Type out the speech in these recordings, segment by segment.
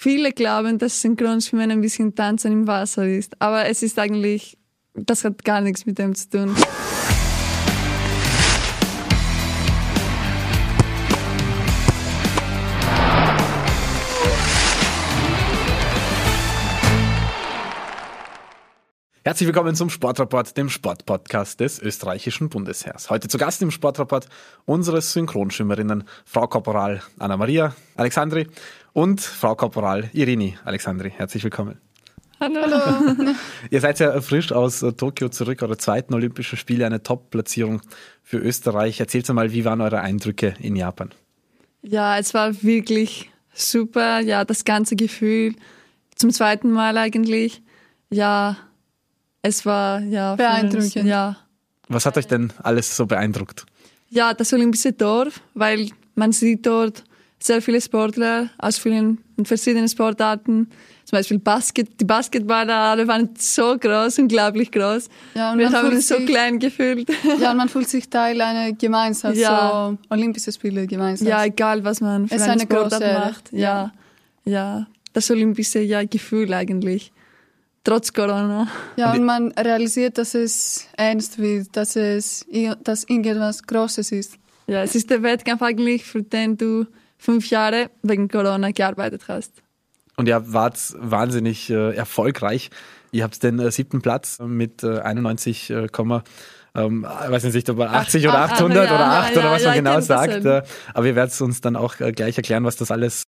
viele glauben, dass Synchronschwimmen ein bisschen Tanzen im Wasser ist. Aber es ist eigentlich, das hat gar nichts mit dem zu tun. Herzlich willkommen zum Sportrapport, dem Sportpodcast des österreichischen Bundesheers. Heute zu Gast im Sportrapport unsere Synchronschwimmerinnen Frau Korporal Anna-Maria Alexandri und Frau Korporal Irini Alexandri. Herzlich willkommen. Hallo. Hallo. Ihr seid ja frisch aus Tokio zurück, eure zweiten Olympischen Spiele, eine Top-Platzierung für Österreich. Erzählt mal, wie waren eure Eindrücke in Japan? Ja, es war wirklich super. Ja, das ganze Gefühl zum zweiten Mal eigentlich. Ja, es war ja beeindruckend. ja. Was hat euch denn alles so beeindruckt? Ja, das Olympische Dorf, weil man sieht dort sehr viele Sportler aus vielen verschiedenen Sportarten. Zum Beispiel Basket, die Basketballer, alle waren so groß, unglaublich groß. Ja, und Wir haben uns so klein gefühlt. Ja, und man fühlt sich Teil einer Gemeinschaft, ja. so Olympische Spiele Gemeinschaft. Ja, egal was man für es eine, eine Sportart macht. Ja. ja, ja, das olympische ja, Gefühl eigentlich trotz Corona. Ja, und man realisiert, dass es ernst wird, dass es dass irgendwas Großes ist. Ja, es ist der Wettkampf eigentlich, für den du fünf Jahre wegen Corona gearbeitet hast. Und ihr wart wahnsinnig äh, erfolgreich. Ihr habt den äh, siebten Platz mit äh, 91, äh, ähm, weiß nicht, ob 80 oder 800 ja, oder 8 ja, oder was ja, man genau sagt. Äh, aber ihr werdet uns dann auch äh, gleich erklären, was das alles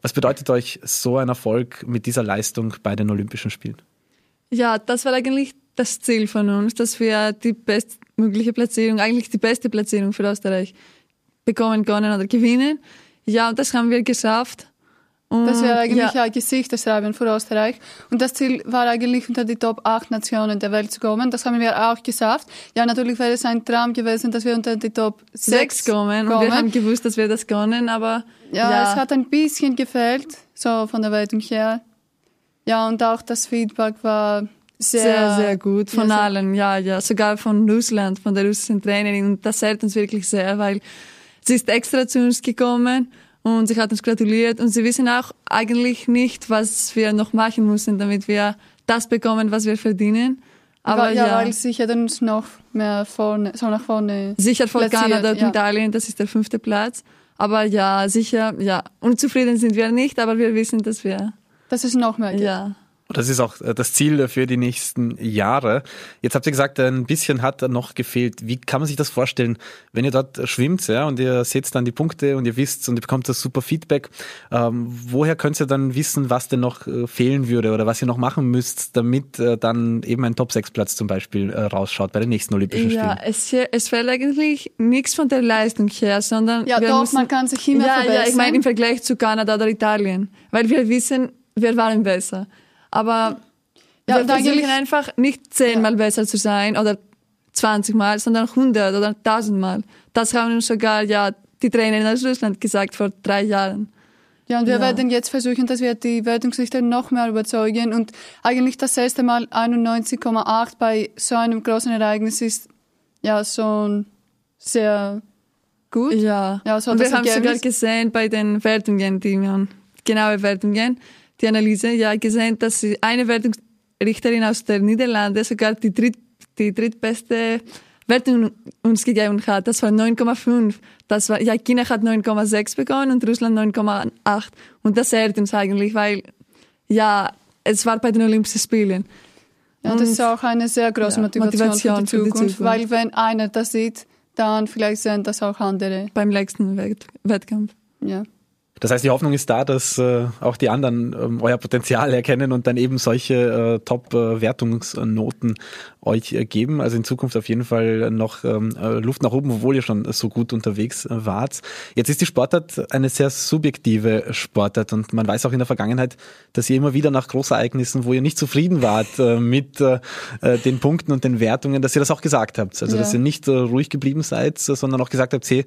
Was bedeutet euch so ein Erfolg mit dieser Leistung bei den Olympischen Spielen? Ja, das war eigentlich das Ziel von uns, dass wir die bestmögliche Platzierung, eigentlich die beste Platzierung für Österreich bekommen können oder gewinnen. Ja, und das haben wir geschafft. Das wäre eigentlich ja. ein Gesichtsschreiben für Österreich. Und das Ziel war eigentlich unter die Top 8 Nationen der Welt zu kommen. Das haben wir auch geschafft. Ja, natürlich wäre es ein Traum gewesen, dass wir unter die Top 6 kommen. kommen. Und wir haben gewusst, dass wir das können, aber ja, ja, es hat ein bisschen gefehlt, so von der Wertung her. Ja, und auch das Feedback war sehr, sehr, sehr gut von ja, allen. Ja, ja, sogar von Russland, von der russischen Trainerin. Und das hält uns wirklich sehr, weil sie ist extra zu uns gekommen und sie hat uns gratuliert und sie wissen auch eigentlich nicht, was wir noch machen müssen, damit wir das bekommen, was wir verdienen. Aber ja, ja, weil sicher uns noch mehr vorne, so nach vorne. Sicher vor Kanada und ja. Italien, das ist der fünfte Platz. Aber ja, sicher, ja, unzufrieden sind wir nicht, aber wir wissen, dass wir. Das ist noch mehr. Ja. Das ist auch äh, das Ziel für die nächsten Jahre. Jetzt habt ihr gesagt, ein bisschen hat noch gefehlt. Wie kann man sich das vorstellen, wenn ihr dort schwimmt ja, und ihr seht dann die Punkte und ihr wisst und ihr bekommt das super Feedback? Ähm, woher könnt ihr dann wissen, was denn noch äh, fehlen würde oder was ihr noch machen müsst, damit äh, dann eben ein Top-6-Platz zum Beispiel äh, rausschaut bei den nächsten Olympischen Spielen? Ja, es, es fällt eigentlich nichts von der Leistung her, sondern. Ja, doch, müssen, man kann sich immer ja, verbessern. Ja, ich meine im Vergleich zu Kanada oder Italien. Weil wir wissen, wir waren besser. Aber ja, wir versuchen einfach nicht zehnmal ja. besser zu sein oder 20 Mal, sondern 100 oder 1000 Mal. Das haben uns sogar ja die Trainer aus Russland gesagt vor drei Jahren. Ja, und wir ja. werden jetzt versuchen, dass wir die Wertungsrichter noch mehr überzeugen. Und eigentlich das erste Mal 91,8 bei so einem großen Ereignis ist ja schon sehr gut. Ja, ja so und wir haben sogar gesehen bei den Wertungen, die wir genaue Wertungen, die Analyse ja gesehen, dass eine Wertungsrichterin aus der Niederlande sogar die, dritt, die drittbeste Wertung uns gegeben hat. Das war 9,5. Das war, ja, China hat 9,6 bekommen und Russland 9,8. Und das ehrt uns eigentlich, weil, ja, es war bei den Olympischen Spielen. Ja, und das ist auch eine sehr große ja, Motivation, Motivation, für, die Zukunft, für die Zukunft, weil wenn einer das sieht, dann vielleicht sehen das auch andere. Beim nächsten Wettkampf. Ja. Das heißt, die Hoffnung ist da, dass äh, auch die anderen ähm, euer Potenzial erkennen und dann eben solche äh, Top-Wertungsnoten euch äh, geben. Also in Zukunft auf jeden Fall noch ähm, äh, Luft nach oben, obwohl ihr schon so gut unterwegs wart. Jetzt ist die Sportart eine sehr subjektive Sportart und man weiß auch in der Vergangenheit, dass ihr immer wieder nach Großereignissen, wo ihr nicht zufrieden wart äh, mit äh, den Punkten und den Wertungen, dass ihr das auch gesagt habt. Also ja. dass ihr nicht ruhig geblieben seid, sondern auch gesagt habt, hey,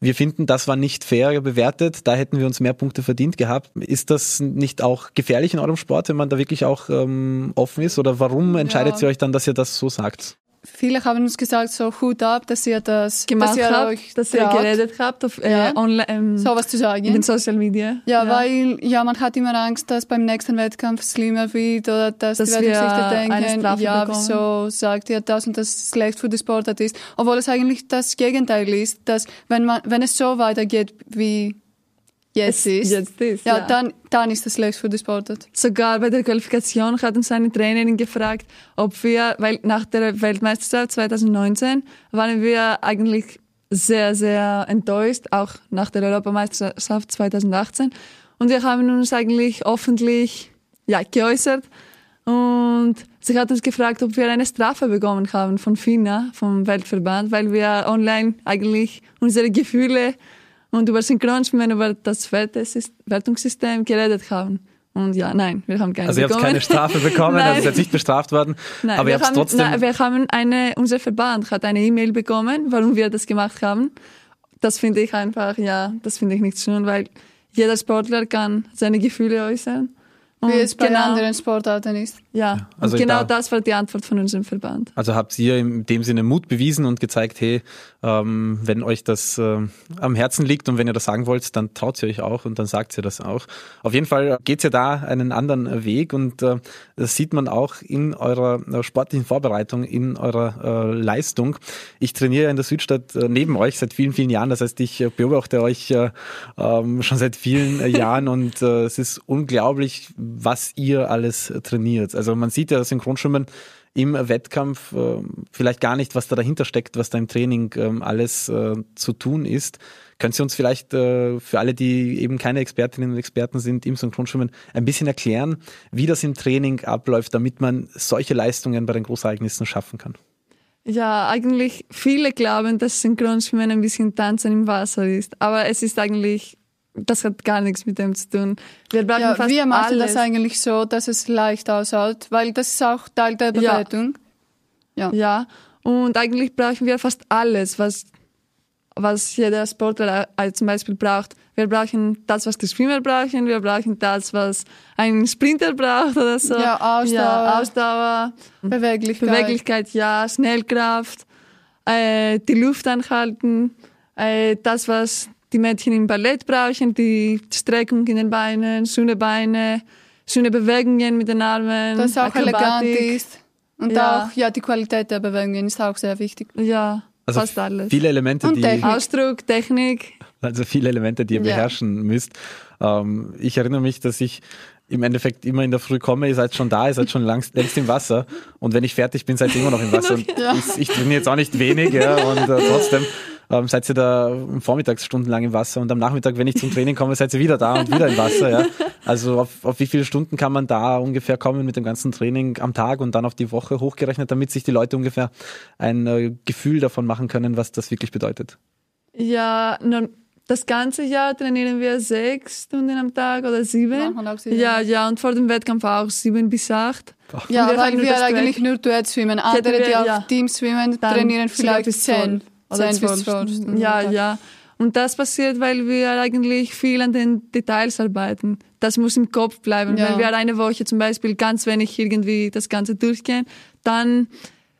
wir finden, das war nicht fair bewertet, da hätten wir uns mehr Punkte verdient gehabt. Ist das nicht auch gefährlich in eurem Sport, wenn man da wirklich auch ähm, offen ist? Oder warum entscheidet ja. ihr euch dann, dass ihr das so sagt? Viele haben uns gesagt, so Hut ab, dass ihr das gemacht dass ihr habt, euch dass ihr geredet habt auf äh, ja. online, ähm, so was zu sagen. In den Social Media. Ja, ja, weil ja, man hat immer Angst, dass beim nächsten Wettkampf schlimmer wird oder dass, dass die Wettkampfrichter denken, ja, bekommen. wieso sagt ihr das und das schlecht für die Sportart ist. Obwohl es eigentlich das Gegenteil ist, dass wenn man, wenn es so weitergeht wie jetzt ist, jetzt ist ja, ja, Dann, dann ist das schlecht für die Sportart. Sogar bei der Qualifikation hat uns eine Trainerin gefragt, ob wir, weil nach der Weltmeisterschaft 2019 waren wir eigentlich sehr, sehr enttäuscht, auch nach der Europameisterschaft 2018. Und wir haben uns eigentlich öffentlich ja, geäußert. Und sie hat uns gefragt, ob wir eine Strafe bekommen haben von FINA, vom Weltverband, weil wir online eigentlich unsere Gefühle und über Synchronschwimmen, über das Wertungssystem geredet haben. Und ja, nein, wir haben keine Also ihr habt keine Strafe bekommen, also ihr seid nicht bestraft worden, nein, aber ihr habt trotzdem... Nein, wir haben eine, unser Verband hat eine E-Mail bekommen, warum wir das gemacht haben. Das finde ich einfach, ja, das finde ich nicht schön, weil jeder Sportler kann seine Gefühle äußern. Und Wie es bei genau, anderen Sportarten ist. Ja, also genau da, das war die Antwort von unserem Verband. Also habt ihr in dem Sinne Mut bewiesen und gezeigt, hey, ähm, wenn euch das äh, am Herzen liegt und wenn ihr das sagen wollt, dann traut ihr euch auch und dann sagt ihr das auch. Auf jeden Fall geht's ja da einen anderen Weg und äh, das sieht man auch in eurer äh, sportlichen Vorbereitung, in eurer äh, Leistung. Ich trainiere in der Südstadt äh, neben euch seit vielen, vielen Jahren. Das heißt, ich äh, beobachte euch äh, ähm, schon seit vielen Jahren und es ist unglaublich, was ihr alles trainiert. Also man sieht ja Synchronschwimmen im Wettkampf äh, vielleicht gar nicht, was da dahinter steckt, was da im Training ähm, alles äh, zu tun ist. Können Sie uns vielleicht äh, für alle, die eben keine Expertinnen und Experten sind im Synchronschwimmen, ein bisschen erklären, wie das im Training abläuft, damit man solche Leistungen bei den Großereignissen schaffen kann? Ja, eigentlich viele glauben, dass Synchronschwimmen ein bisschen Tanzen im Wasser ist, aber es ist eigentlich das hat gar nichts mit dem zu tun. Wir brauchen ja, fast wir machen alles. das eigentlich so, dass es leicht ausschaut, weil das ist auch Teil der Bewertung. Ja. ja. ja. Und eigentlich brauchen wir fast alles, was, was jeder Sportler äh, zum Beispiel braucht. Wir brauchen das, was die Schwimmer brauchen. Wir brauchen das, was ein Sprinter braucht oder so. Ja, Ausdauer. Ja, Ausdauer. Beweglichkeit. Beweglichkeit, ja. Schnellkraft. Äh, die Luft anhalten. Äh, das, was die Mädchen im Ballett brauchen, die Streckung in den Beinen, schöne Beine, schöne Bewegungen mit den Armen. Das auch Akrobatik. elegant ist. Und ja. auch, ja, die Qualität der Bewegungen ist auch sehr wichtig. Ja, also fast alles. Viele Elemente, Und die. Ausdruck, Technik. Also viele Elemente, die ihr ja. beherrschen müsst. Ähm, ich erinnere mich, dass ich im Endeffekt immer in der Früh komme, ihr seid schon da, ihr seid schon längst, längst im Wasser und wenn ich fertig bin, seid ihr immer noch im Wasser. Und ja. ich, ich trainiere jetzt auch nicht wenig ja, und äh, trotzdem ähm, seid ihr da vormittags stundenlang im Wasser und am Nachmittag, wenn ich zum Training komme, seid ihr wieder da und wieder im Wasser. Ja? Also auf, auf wie viele Stunden kann man da ungefähr kommen mit dem ganzen Training am Tag und dann auf die Woche hochgerechnet, damit sich die Leute ungefähr ein äh, Gefühl davon machen können, was das wirklich bedeutet? Ja, nun, das ganze Jahr trainieren wir sechs Stunden am Tag oder sieben. Ja, ja, und vor dem Wettkampf auch sieben bis acht. Ja, weil wir eigentlich nur Duett schwimmen. Andere, die auf ja. Team schwimmen, trainieren vielleicht zehn. Oder 10 bis 12 Stunden. Ja, ja. Und das passiert, weil wir eigentlich viel an den Details arbeiten. Das muss im Kopf bleiben. Ja. Wenn wir eine Woche zum Beispiel ganz wenig irgendwie das Ganze durchgehen, dann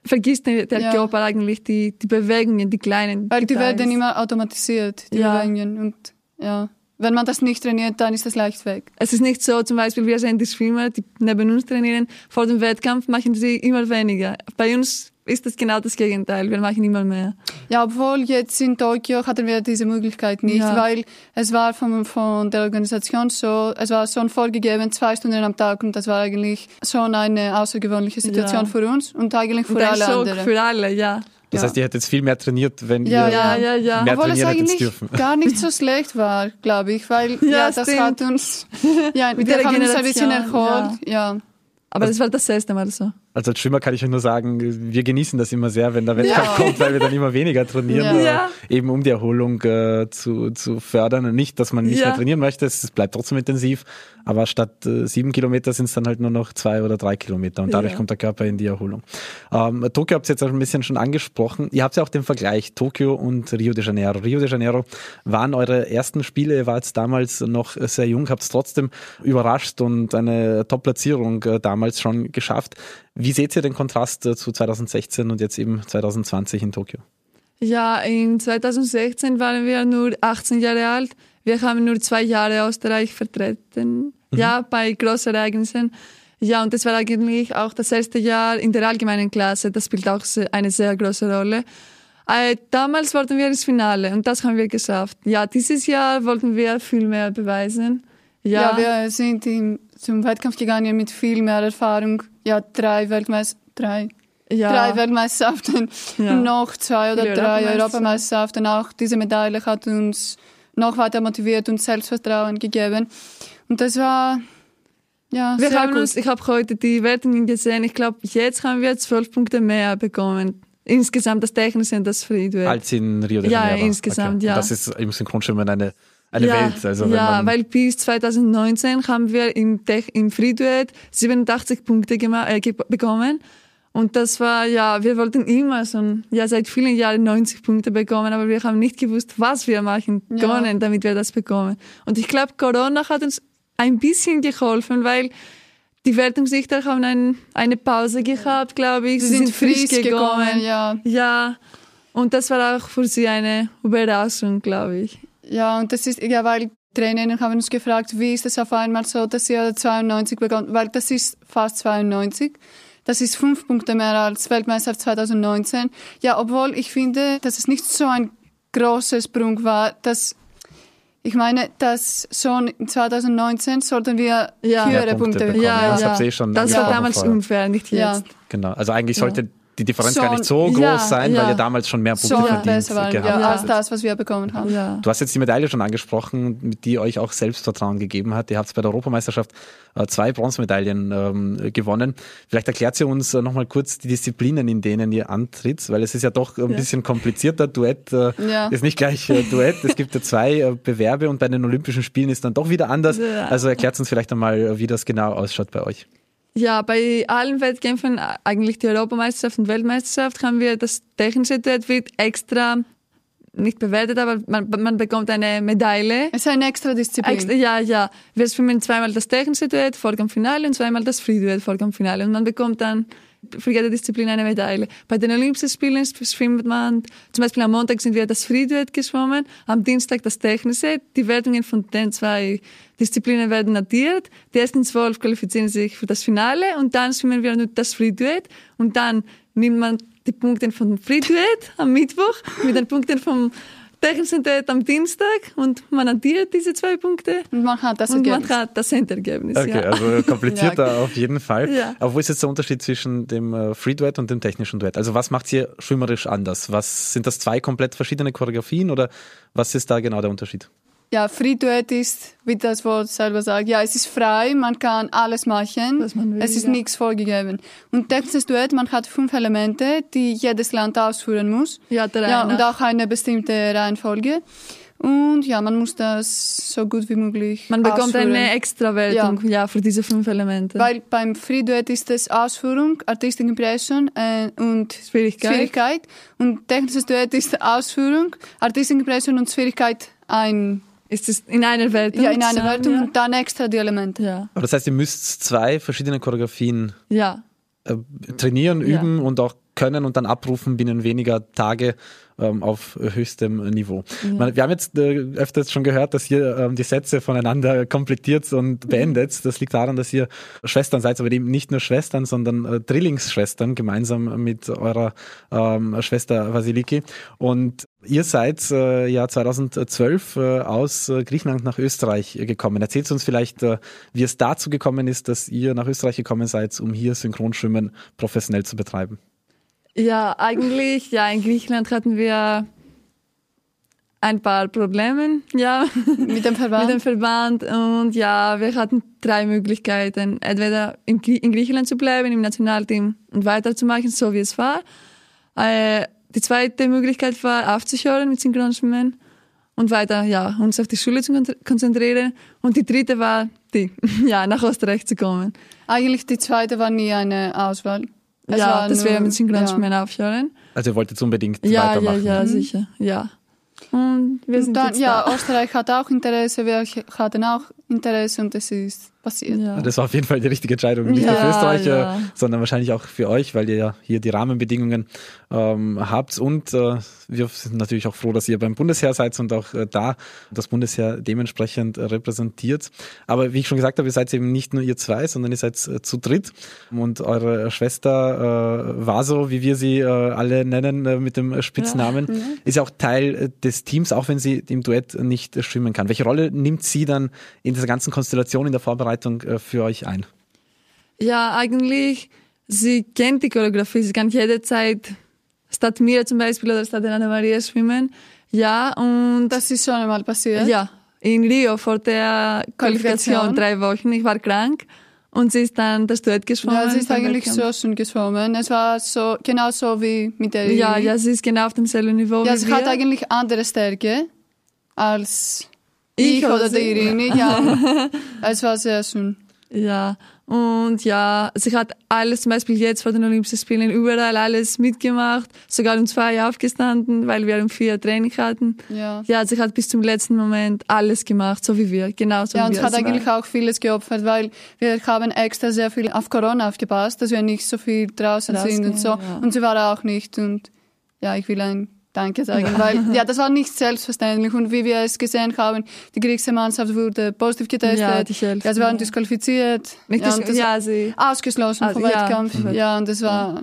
vergisst der ja. Körper eigentlich die, die Bewegungen, die kleinen Weil Details. die werden immer automatisiert, die ja. Bewegungen. Und ja, wenn man das nicht trainiert, dann ist das leicht weg. Es ist nicht so, zum Beispiel, wir sehen die Schwimmer, die neben uns trainieren, vor dem Wettkampf machen sie immer weniger. Bei uns ist das genau das Gegenteil. Wir machen immer mehr. Ja, obwohl jetzt in Tokio hatten wir diese Möglichkeit nicht, ja. weil es war von, von der Organisation so, es war schon vorgegeben, zwei Stunden am Tag und das war eigentlich schon eine außergewöhnliche Situation ja. für uns und eigentlich für und alle anderen. Für alle, ja. Das ja. heißt, ihr hättet viel mehr trainiert, wenn ja, ihr ja, ja, ja. mehr Obwohl trainieren es dürfen. gar nicht so schlecht war, glaube ich, weil ja, ja das stimmt. hat uns, ja, wir haben uns ein bisschen erholt, ja. Aber das war das erste Mal so. Also als Schwimmer kann ich euch nur sagen, wir genießen das immer sehr, wenn der Wettkampf ja. kommt, weil wir dann immer weniger trainieren, ja. äh, eben um die Erholung äh, zu, zu fördern und nicht, dass man nicht ja. mehr trainieren möchte. Es bleibt trotzdem intensiv, aber statt äh, sieben Kilometer sind es dann halt nur noch zwei oder drei Kilometer und dadurch kommt der Körper in die Erholung. Ähm, Tokio habt ihr jetzt auch ein bisschen schon angesprochen. Ihr habt ja auch den Vergleich Tokio und Rio de Janeiro. Rio de Janeiro waren eure ersten Spiele, ihr wart damals noch sehr jung, habt es trotzdem überrascht und eine Top-Platzierung äh, damals schon geschafft. Wie seht ihr den Kontrast zu 2016 und jetzt eben 2020 in Tokio? Ja, in 2016 waren wir nur 18 Jahre alt. Wir haben nur zwei Jahre Österreich vertreten. Mhm. Ja, bei großen Ereignissen. Ja, und das war eigentlich auch das erste Jahr in der allgemeinen Klasse. Das spielt auch eine sehr große Rolle. Äh, damals wollten wir ins Finale und das haben wir geschafft. Ja, dieses Jahr wollten wir viel mehr beweisen. Ja, ja wir sind im, zum Wettkampf gegangen mit viel mehr Erfahrung ja, drei Weltmeister, drei, ja. drei Weltmeisterschaften, ja. noch zwei oder drei Europameisterschaften. Auch diese Medaille hat uns noch weiter motiviert und Selbstvertrauen gegeben. Und das war ja, wir haben gut. uns, ich habe heute die Wertungen gesehen. Ich glaube, jetzt haben wir zwölf Punkte mehr bekommen. Insgesamt das Technische und das Friedwelt. Als in Rio de Janeiro. Ja, insgesamt, okay. ja. Und das ist im Synchronschwimmen eine eine ja, Welt. Also ja, weil bis 2019 haben wir im, Tech, im Free-Duet 87 Punkte äh, bekommen. Und das war, ja, wir wollten immer so, ja, seit vielen Jahren 90 Punkte bekommen, aber wir haben nicht gewusst, was wir machen können, ja. damit wir das bekommen. Und ich glaube, Corona hat uns ein bisschen geholfen, weil die Wertungsrichter haben ein, eine Pause gehabt, glaube ich. Sie, sie sind, sind frisch gekommen. gekommen. ja. Ja. Und das war auch für sie eine Überraschung, glaube ich. Ja, und das ist, ja, weil Trainerinnen haben uns gefragt, wie ist es auf einmal so, dass sie 92 bekommen, weil das ist fast 92. Das ist fünf Punkte mehr als Weltmeister 2019. Ja, obwohl ich finde, dass es nicht so ein großer Sprung war, dass ich meine, dass schon 2019 sollten wir ja. höhere Punkte, Punkte bekommen. Ja, ja. Das, ja. das war damals unfair, nicht jetzt. Ja. Genau. Also eigentlich sollte die Differenz schon, gar nicht so groß ja, sein, ja. weil ihr damals schon mehr Punkte schon verdient waren, gehabt ja, als das, was wir bekommen haben. Ja. Du hast jetzt die Medaille schon angesprochen, die euch auch Selbstvertrauen gegeben hat. Ihr habt bei der Europameisterschaft äh, zwei Bronzemedaillen ähm, gewonnen. Vielleicht erklärt ihr uns äh, nochmal kurz die Disziplinen, in denen ihr antritt, weil es ist ja doch ein bisschen komplizierter. Duett äh, ist nicht gleich äh, Duett. Es gibt ja zwei äh, Bewerbe und bei den Olympischen Spielen ist dann doch wieder anders. Also erklärt uns vielleicht einmal, wie das genau ausschaut bei euch. Ja, bei allen Wettkämpfen, eigentlich die Europameisterschaft und Weltmeisterschaft, haben wir das technische Duett wird extra nicht bewertet, aber man, man bekommt eine Medaille. Es ist eine extra Disziplin. Extra, ja, ja. Wir schwimmen zweimal das technische Duett, folgt am Finale und zweimal das Free Duett, folgt am Finale. Und man bekommt dann für jede Disziplin eine Medaille. Bei den Olympischen Spielen schwimmt man, zum Beispiel am Montag sind wir das Free-Duett geschwommen, am Dienstag das Technische. Die Wertungen von den zwei Disziplinen werden addiert. Die ersten zwölf qualifizieren sich für das Finale und dann schwimmen wir nur das Free-Duett und dann nimmt man die Punkte vom Free-Duett am Mittwoch mit den Punkten vom Technische am Dienstag und man addiert diese zwei Punkte. Und man hat das und Ergebnis. man hat das Endergebnis. Okay, ja. also komplizierter ja. auf jeden Fall. Ja. Aber wo ist jetzt der Unterschied zwischen dem äh, Free Duett und dem technischen Duett? Also was macht ihr schwimmerisch anders? Was sind das zwei komplett verschiedene Choreografien oder was ist da genau der Unterschied? Ja, Free Duett ist, wie das Wort selber sagt, ja, es ist frei, man kann alles machen, will, es ist ja. nichts vorgegeben. Und technisches Duett, man hat fünf Elemente, die jedes Land ausführen muss. Ja, der ja und auch eine bestimmte Reihenfolge. Und ja, man muss das so gut wie möglich Man bekommt ausführen. eine Extrawertung ja. ja, für diese fünf Elemente. Weil beim Free Duett ist es Ausführung, Artistic Impression äh, und Schwierigkeit. Schwierigkeit. Und technisches Duett ist Ausführung, Artistic Impression und Schwierigkeit ein ist es in einer Wertung? Ja, in einer ja. und dann extra die Elemente. Ja. Aber das heißt, ihr müsst zwei verschiedene Choreografien ja. äh, trainieren, üben und auch können und dann abrufen binnen weniger Tage ähm, auf höchstem Niveau. Ja. wir haben jetzt äh, öfters schon gehört, dass ihr ähm, die Sätze voneinander komplettiert und beendet. Das liegt daran, dass ihr Schwestern seid, aber eben nicht nur Schwestern, sondern äh, Drillingsschwestern gemeinsam mit eurer ähm, Schwester Vasiliki. Und ihr seid äh, ja 2012 äh, aus äh, Griechenland nach Österreich gekommen. Erzählt uns vielleicht, äh, wie es dazu gekommen ist, dass ihr nach Österreich gekommen seid, um hier Synchronschwimmen professionell zu betreiben. Ja, eigentlich, ja, in Griechenland hatten wir ein paar Probleme, ja. Mit dem Verband? Mit dem Verband. Und ja, wir hatten drei Möglichkeiten. Entweder in, Griechenland zu bleiben, im Nationalteam und weiterzumachen, so wie es war. Äh, die zweite Möglichkeit war, aufzuhören mit Synchronschwimmen und weiter, ja, uns auf die Schule zu konzentrieren. Und die dritte war die, ja, nach Österreich zu kommen. Eigentlich die zweite war nie eine Auswahl. Es ja, das wäre mit Synchronschwimmen ja. aufhören. Also ihr wolltet unbedingt ja, weitermachen? Ja, ja, mhm. sicher, ja. Und wir sind und dann, ja, da. Österreich hat auch Interesse, wir hatten auch Interesse und es ist passiert. Ja. Das war auf jeden Fall die richtige Entscheidung. Nicht ja, nur für Österreich, ja. sondern wahrscheinlich auch für euch, weil ihr ja hier die Rahmenbedingungen ähm, habt. Und äh, wir sind natürlich auch froh, dass ihr beim Bundesheer seid und auch äh, da das Bundesheer dementsprechend äh, repräsentiert. Aber wie ich schon gesagt habe, ihr seid eben nicht nur ihr zwei, sondern ihr seid äh, zu dritt. Und eure Schwester äh, Vaso, wie wir sie äh, alle nennen äh, mit dem Spitznamen, mhm. ist ja auch Teil äh, des Teams, auch wenn sie im Duett nicht schwimmen kann. Welche Rolle nimmt sie dann in dieser ganzen Konstellation in der Vorbereitung äh, für euch ein? Ja, eigentlich, sie kennt die Choreografie, sie kann jederzeit statt mir zum Beispiel oder statt Anna Maria schwimmen. Ja, und. Das ist schon einmal passiert? Ja, in Rio vor der Qualifikation, drei Wochen. Ich war krank. Und sie ist dann das Duett geschwommen. Ja, sie ist eigentlich so schön geschwommen. Es war so, genau so wie mit der Ja, ja, sie ist genau auf demselben Niveau ja, wie sie wir. hat eigentlich andere Stärke als ich, ich oder die Irene, ja. es war sehr schön. Ja, und ja, sie hat alles zum Beispiel jetzt vor den Olympischen Spielen überall alles mitgemacht, sogar um zwei aufgestanden, weil wir um vier Training hatten. Ja. ja, sie hat bis zum letzten Moment alles gemacht, so wie wir, genau so ja, wie wir. Ja, und sie hat eigentlich auch vieles geopfert, weil wir haben extra sehr viel auf Corona aufgepasst, dass wir nicht so viel draußen Rausgehen, sind und so. Ja. Und sie war auch nicht und ja, ich will ein Danke sagen, weil ja, das war nicht selbstverständlich und wie wir es gesehen haben, die griechische Mannschaft wurde positiv getestet, ja, die Hälfte, ja, sie waren disqualifiziert, nicht ja, dis ja, sie ausgeschlossen also, vom Wettkampf, ja, ja, und das war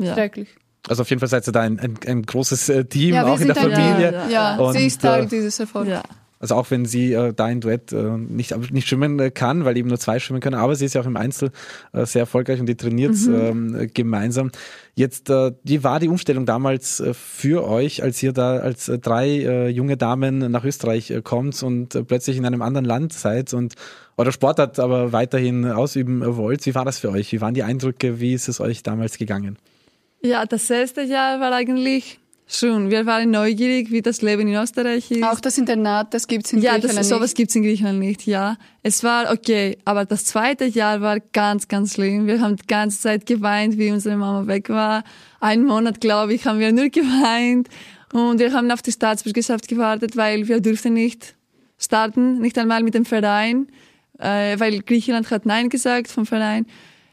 schrecklich. Also auf jeden Fall seid ihr da ein, ein, ein großes äh, Team, auch in der Familie. Ja, ja. Und, sie ist Teil äh, dieses Erfolgs. Ja. Also auch wenn sie äh, da in Duett äh, nicht, nicht schwimmen äh, kann, weil eben nur zwei schwimmen können, aber sie ist ja auch im Einzel äh, sehr erfolgreich und die trainiert mhm. ähm, gemeinsam. Jetzt, äh, wie war die Umstellung damals äh, für euch, als ihr da als äh, drei äh, junge Damen nach Österreich äh, kommt und plötzlich in einem anderen Land seid und eure Sportart aber weiterhin ausüben wollt? Wie war das für euch? Wie waren die Eindrücke? Wie ist es euch damals gegangen? Ja, das erste Jahr war eigentlich Schon, wir waren neugierig, wie das Leben in Österreich ist. Auch das Internat, das gibt's in ja, Griechenland das, nicht. Ja, sowas gibt's in Griechenland nicht, ja. Es war okay, aber das zweite Jahr war ganz, ganz schlimm. Wir haben die ganze Zeit geweint, wie unsere Mama weg war. Einen Monat, glaube ich, haben wir nur geweint. Und wir haben auf die Staatsbürgerschaft gewartet, weil wir durften nicht starten, nicht einmal mit dem Verein, äh, weil Griechenland hat Nein gesagt vom Verein.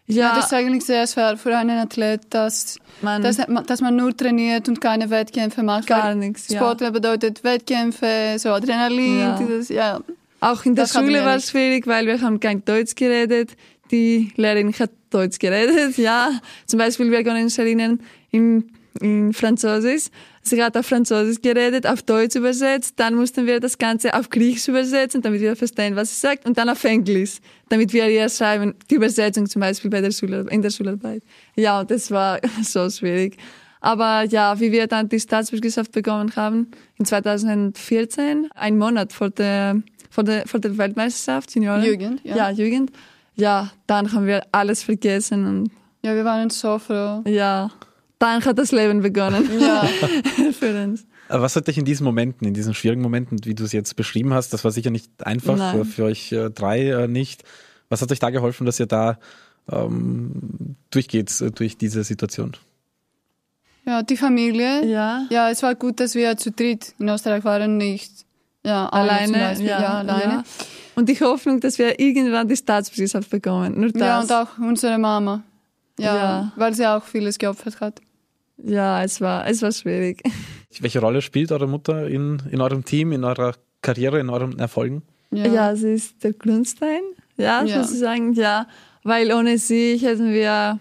Ja, das ist eigentlich sehr schwer für einen Athlet, dass man, dass, dass man nur trainiert und keine Wettkämpfe macht. Gar nichts. Sportler ja. bedeutet Wettkämpfe, so Adrenalin, ja. dieses, ja. Auch in der Schule war es schwierig, weil wir haben kein Deutsch geredet. Die Lehrerin hat Deutsch geredet, ja. Zum Beispiel, wir können uns erinnern, in, in Französisch Sie hat auf Französisch geredet, auf Deutsch übersetzt, dann mussten wir das Ganze auf Griechisch übersetzen, damit wir verstehen, was sie sagt, und dann auf Englisch, damit wir ihr schreiben, die Übersetzung zum Beispiel bei der Schule, in der Schularbeit. Ja, das war so schwierig. Aber ja, wie wir dann die Staatsbürgerschaft bekommen haben, in 2014, ein Monat vor der, vor der, vor der Weltmeisterschaft, Senioren. Jugend, ja. Ja, Jugend. Ja, dann haben wir alles vergessen und. Ja, wir waren so froh. Ja dann hat das Leben begonnen. Ja. Für uns. Was hat dich in diesen Momenten, in diesen schwierigen Momenten, wie du es jetzt beschrieben hast, das war sicher nicht einfach, Nein. für euch äh, drei äh, nicht. Was hat euch da geholfen, dass ihr da ähm, durchgeht äh, durch diese Situation? Ja, die Familie. Ja. Ja, es war gut, dass wir zu dritt in Österreich waren, nicht ja, alleine. Ja, ja, alleine. Ja. Und die Hoffnung, dass wir irgendwann die Staatsbürgerschaft bekommen. Nur das. Ja, und auch unsere Mama. Ja, ja, weil sie auch vieles geopfert hat. Ja, es war, es war schwierig. Welche Rolle spielt eure Mutter in, in eurem Team, in eurer Karriere, in euren Erfolgen? Ja, ja sie ist der Grundstein, ja, ja. sozusagen, ja. Weil ohne sie hätten wir.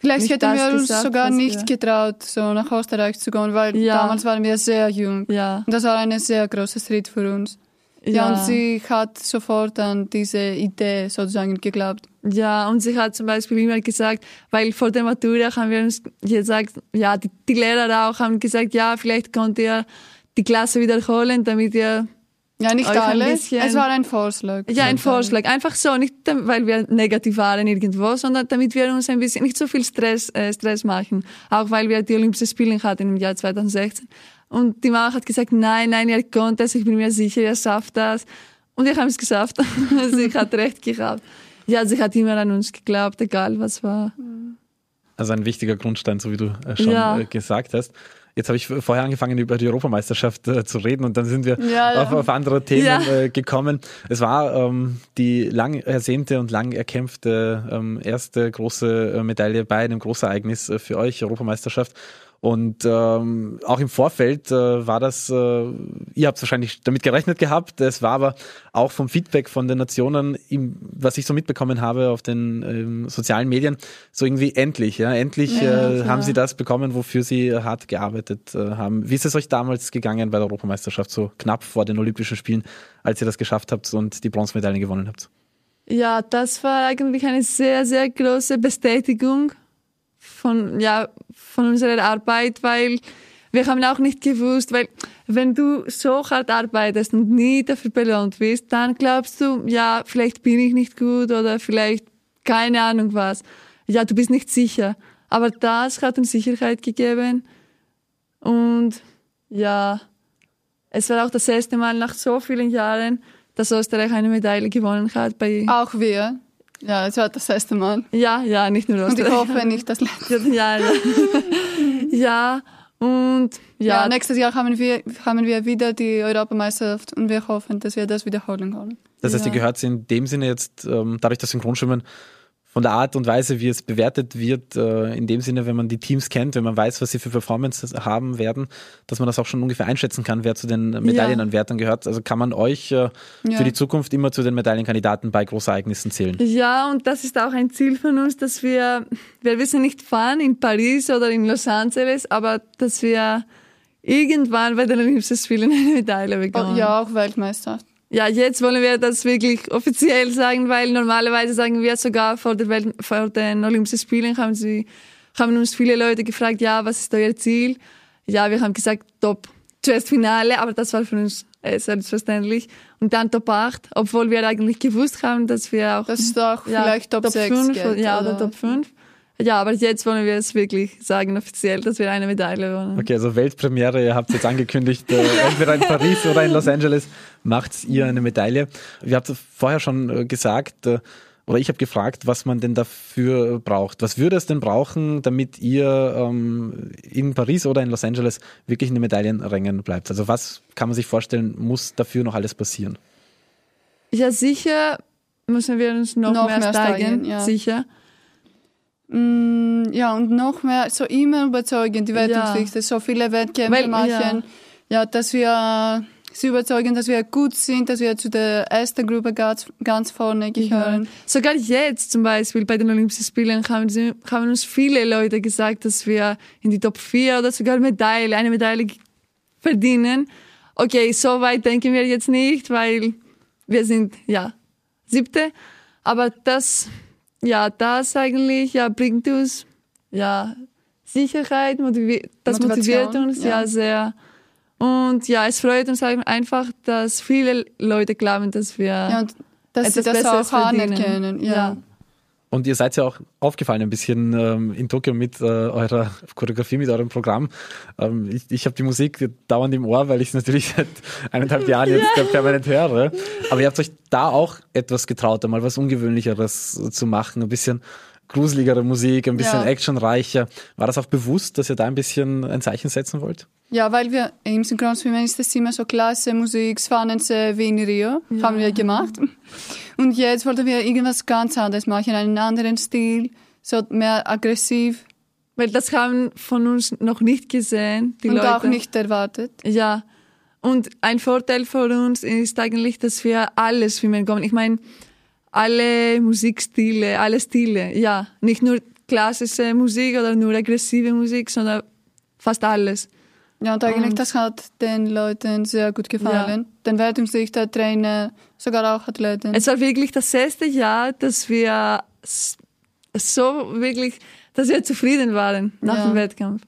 Vielleicht hätten wir uns gesagt, sogar nicht getraut, so nach Österreich zu gehen, weil ja. damals waren wir sehr jung. Ja. Und das war ein sehr großer Schritt für uns. Ja. ja, und sie hat sofort an diese Idee sozusagen geglaubt. Ja, und sie hat zum Beispiel immer gesagt, weil vor der Matura haben wir uns gesagt, ja, die, die Lehrer auch haben gesagt, ja, vielleicht könnt ihr die Klasse wiederholen, damit ihr ja, nicht euch ein alle. bisschen- Es war ein Vorschlag. ja, ein Vorschlag. Einfach so, nicht weil wir negativ waren irgendwo, sondern damit wir uns ein bisschen nicht so viel Stress, äh, Stress machen. Auch weil wir die Olympischen Spiele hatten im Jahr 2016. Und die Mama hat gesagt, nein, nein, ihr könnt es, ich bin mir sicher, ihr schafft das. Und wir haben es geschafft. sie hat recht gehabt. Ja, sie hat immer an uns geglaubt, egal was war. Also ein wichtiger Grundstein, so wie du äh, schon Ja. äh, gesagt hast. Jetzt habe ich vorher angefangen, über die Europameisterschaft äh, zu reden und dann sind wir Ja, ja. Auf, auf andere Themen Ja. äh, gekommen. Es war ähm, die lang ersehnte und lang erkämpfte ähm, erste große äh, Medaille bei einem Großereignis äh, für euch, Europameisterschaft. Und ähm, auch im Vorfeld äh, war das, äh, ihr habt wahrscheinlich damit gerechnet gehabt, es war aber auch vom Feedback von den Nationen, im, was ich so mitbekommen habe auf den ähm, sozialen Medien, so irgendwie endlich, ja, endlich Ja, äh, haben sie das bekommen, wofür sie hart gearbeitet äh, haben. Wie ist es euch damals gegangen bei der Europameisterschaft, so knapp vor den Olympischen Spielen, als ihr das geschafft habt und die Bronzemedaille gewonnen habt? Ja, das war eigentlich eine sehr, sehr große Bestätigung von, ja, von unserer Arbeit, weil wir haben auch nicht gewusst, weil wenn du so hart arbeitest und nie dafür belohnt wirst, dann glaubst du, ja, vielleicht bin ich nicht gut oder vielleicht keine Ahnung was. Ja, du bist nicht sicher. Aber das hat uns Sicherheit gegeben und ja, es war auch das erste Mal nach so vielen Jahren, dass Österreich eine Medaille gewonnen hat bei Auch wir. Ja, es war das erste Mal. ja, ja, nicht nur Und ich Österreich. hoffe nicht das letzte. Ja, ja. ja, und Ja, ja, nächstes Jahr haben wir, haben wir wieder die Europameisterschaft und wir hoffen, dass wir das wiederholen können. Das heißt, Ja. ihr gehört in dem Sinne jetzt, ähm, dadurch, dass Synchronschwimmen von der Art und Weise, wie es bewertet wird, äh, in dem Sinne, wenn man die Teams kennt, wenn man weiß, was sie für Performances haben werden, dass man das auch schon ungefähr einschätzen kann, wer zu den Medaillenanwärtern gehört. Also kann man euch äh, Ja. für die Zukunft immer zu den Medaillenkandidaten bei Großereignissen zählen. ja, und das ist auch ein Ziel von uns, dass wir, wir wissen nicht wann, in Paris oder in Los Angeles, aber dass wir irgendwann bei den Olympischen Spielen eine Medaille bekommen. Oh, ja, auch Weltmeister. Ja, jetzt wollen wir das wirklich offiziell sagen, weil normalerweise sagen wir sogar vor, der Welt, vor den Olympischen Spielen haben, sie, haben uns viele Leute gefragt, ja, was ist euer Ziel? Ja, wir haben gesagt, Top, zuerst Finale, aber das war für uns äh, selbstverständlich. Und dann Top 8, obwohl wir eigentlich gewusst haben, dass wir auch Das ist auch ja, vielleicht Top, 6 5 geht, ja, oder Top 5. Ja, aber jetzt wollen wir es wirklich sagen offiziell, dass wir eine Medaille wollen. Okay, also Weltpremiere, ihr habt jetzt angekündigt, äh, entweder in Paris oder in Los Angeles macht ihr eine Medaille. Wir habt vorher schon äh, gesagt, äh, oder ich habe gefragt, was man denn dafür braucht. Was würde es denn brauchen, damit ihr ähm, in Paris oder in Los Angeles wirklich in den Medaillenrängen bleibt? Also was kann man sich vorstellen, muss dafür noch alles passieren? Ja, sicher müssen wir uns noch, Noch mehr, mehr steigen, steigen, ja. sicher. Mm, ja, und noch mehr, so immer überzeugen, die Wertungsrichter, so viele Wettkämpfe Weil- machen. ja. Ja. dass wir sie überzeugen, dass wir gut sind, dass wir zu der ersten Gruppe ganz, ganz vorne gehören. Sogar jetzt zum Beispiel bei den Olympischen Spielen haben, sie, haben uns viele Leute gesagt, dass wir in die Top 4 oder sogar Medaille, eine Medaille verdienen. Okay, so weit denken wir jetzt nicht, weil wir sind, ja, siebte. Aber das, ja, das eigentlich, ja, bringt uns, ja, Sicherheit, motivi das Motivation, motiviert uns, ja. ja. sehr. Und ja, es freut uns einfach, dass viele Leute glauben, dass wir Ja, und dass sie etwas das Besseres auch verdienen. anerkennen. Ja. Ja. Und ihr seid ja auch aufgefallen ein bisschen ähm, in Tokio mit äh, eurer Choreografie, mit eurem Programm. Ähm, ich ich habe die Musik dauernd im Ohr, weil ich es natürlich seit eineinhalb Jahren jetzt äh, permanent höre. Aber ihr habt euch da auch etwas getraut, einmal was Ungewöhnlicheres zu machen, ein bisschen gruseligere Musik, ein bisschen Ja. actionreicher. War das auch bewusst, dass ihr da ein bisschen ein Zeichen setzen wollt? Ja, weil wir im Synchronschwimmen ist es immer so klasse Musik, Swanense wie in Rio, haben wir gemacht. Und jetzt wollten wir irgendwas ganz anderes machen, einen anderen Stil, so mehr aggressiv Weil das haben von uns noch nicht gesehen, die und Leute. auch nicht erwartet. Ja. Und ein Vorteil von uns ist eigentlich, dass wir alles schwimmen können. Ich meine, alle Musikstile, alle Stile, ja. Nicht nur klassische Musik oder nur aggressive Musik, sondern fast alles. Ja, und eigentlich Und- das hat den Leuten sehr gut gefallen. Den Wertungsrichter, Trainer, sogar auch Athleten. Es war wirklich das erste Jahr, dass wir so wirklich, dass wir zufrieden waren nach Ja. dem Wettkampf.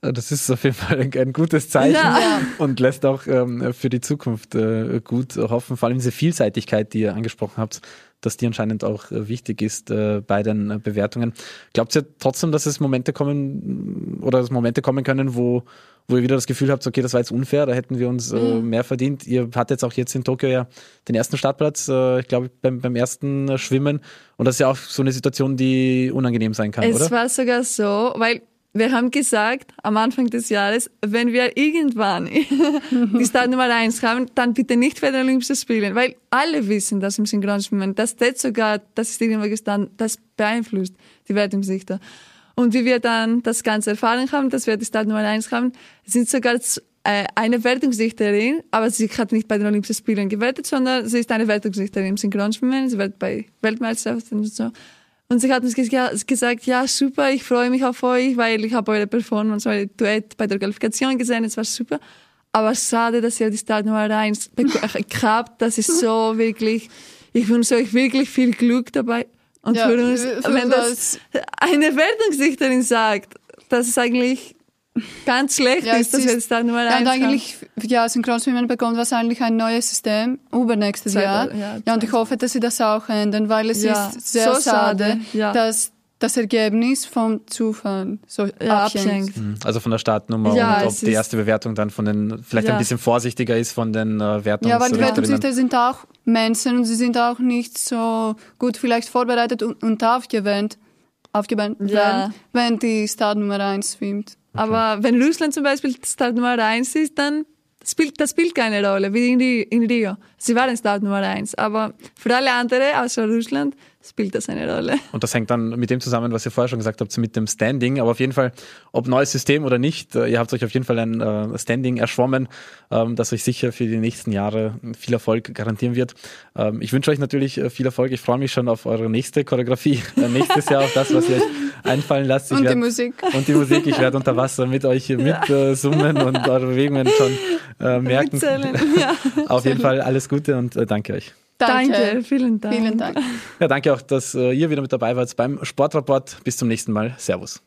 Das ist auf jeden Fall ein, gutes Zeichen ja. und lässt auch ähm, für die Zukunft äh, gut hoffen. Vor allem diese Vielseitigkeit, die ihr angesprochen habt, dass die anscheinend auch äh, wichtig ist äh, bei den äh, Bewertungen. Glaubt ihr trotzdem, dass es Momente kommen oder dass Momente kommen können, wo, wo ihr wieder das Gefühl habt, okay, das war jetzt unfair, da hätten wir uns äh, mhm. mehr verdient. Ihr hattet jetzt auch jetzt in Tokio ja den ersten Startplatz, äh, ich glaube beim, beim ersten Schwimmen. Und das ist ja auch so eine Situation, die unangenehm sein kann, es oder? Es war sogar so, weil wir haben gesagt am Anfang des Jahres, wenn wir irgendwann die Startnummer 1 haben, dann bitte nicht für die Olympischen Spiele, weil alle wissen, dass im Synchronschwimmen, das sogar, das ist irgendwo gestanden, das beeinflusst die Wertungssichter. Und wie wir dann das Ganze erfahren haben, dass wir die Startnummer 1 haben, sind sogar äh, eine Wertungsrichterin, aber sie hat nicht bei den Olympischen Spielen gewertet, sondern sie ist eine Wertungsrichterin im Synchronschwimmen, sie wird bei Weltmeisterschaften und so. Und sie hat uns gesagt, ja, super, ich freue mich auf euch, weil ich habe eure Performance, eure Duett bei der Qualifikation gesehen, es war super. Aber schade, dass ihr die Startnummer 1 habt. Das ist so wirklich, ich wünsche euch wirklich viel Glück dabei. Und ja, für uns, für wenn das eine Wertungsrichterin sagt, dass es eigentlich ganz schlecht ja, ist, dass wir jetzt da nur Ja, und eigentlich, ja, Synchronschwimmen bekommt wahrscheinlich ein neues System übernächstes Zeit, Jahr. Ja, ja, und ich hoffe, dass sie das auch ändern, weil es ja, ist sehr so schade, ja. dass das Ergebnis vom Zufall so ja, abhängt. Mhm. Also von der Startnummer ja, und ob die erste Bewertung dann von den, vielleicht ja. ein bisschen vorsichtiger ist von den äh, Wertungs Ja, weil die Wertungsrichter sind auch Menschen und sie sind auch nicht so gut vielleicht vorbereitet und, und aufgewärmt, aufgewärmt ja. wenn die Startnummer 1 schwimmt. Okay. Aber wenn Russland zum Beispiel Start Nummer eins ist, dann spielt, das spielt keine Rolle, wie in, in Rio. Sie waren Start Nummer eins. Aber für alle anderen, außer Russland, spielt das eine Rolle. Und das hängt dann mit dem zusammen, was ihr vorher schon gesagt habt, mit dem Standing. Aber auf jeden Fall, ob neues System oder nicht, äh, ihr habt euch auf jeden Fall ein äh, Standing erschwommen, ähm, das euch sicher für die nächsten Jahre viel Erfolg garantieren wird. Ähm, ich wünsche euch natürlich äh, viel Erfolg. Ich freue mich schon auf eure nächste Choreografie, nächstes Jahr auf das, was ihr euch einfallen lasst. Ich und werd, die Musik. Und die Musik. Ich werde unter Wasser mit euch mitsummen und eure Bewegungen schon merken. Ja. auf jeden Fall alles Gute und danke euch. Danke. danke, vielen Dank. Vielen Dank. Ja, danke auch, dass äh, ihr wieder mit dabei wart beim Sportrapport. Bis zum nächsten Mal. Servus.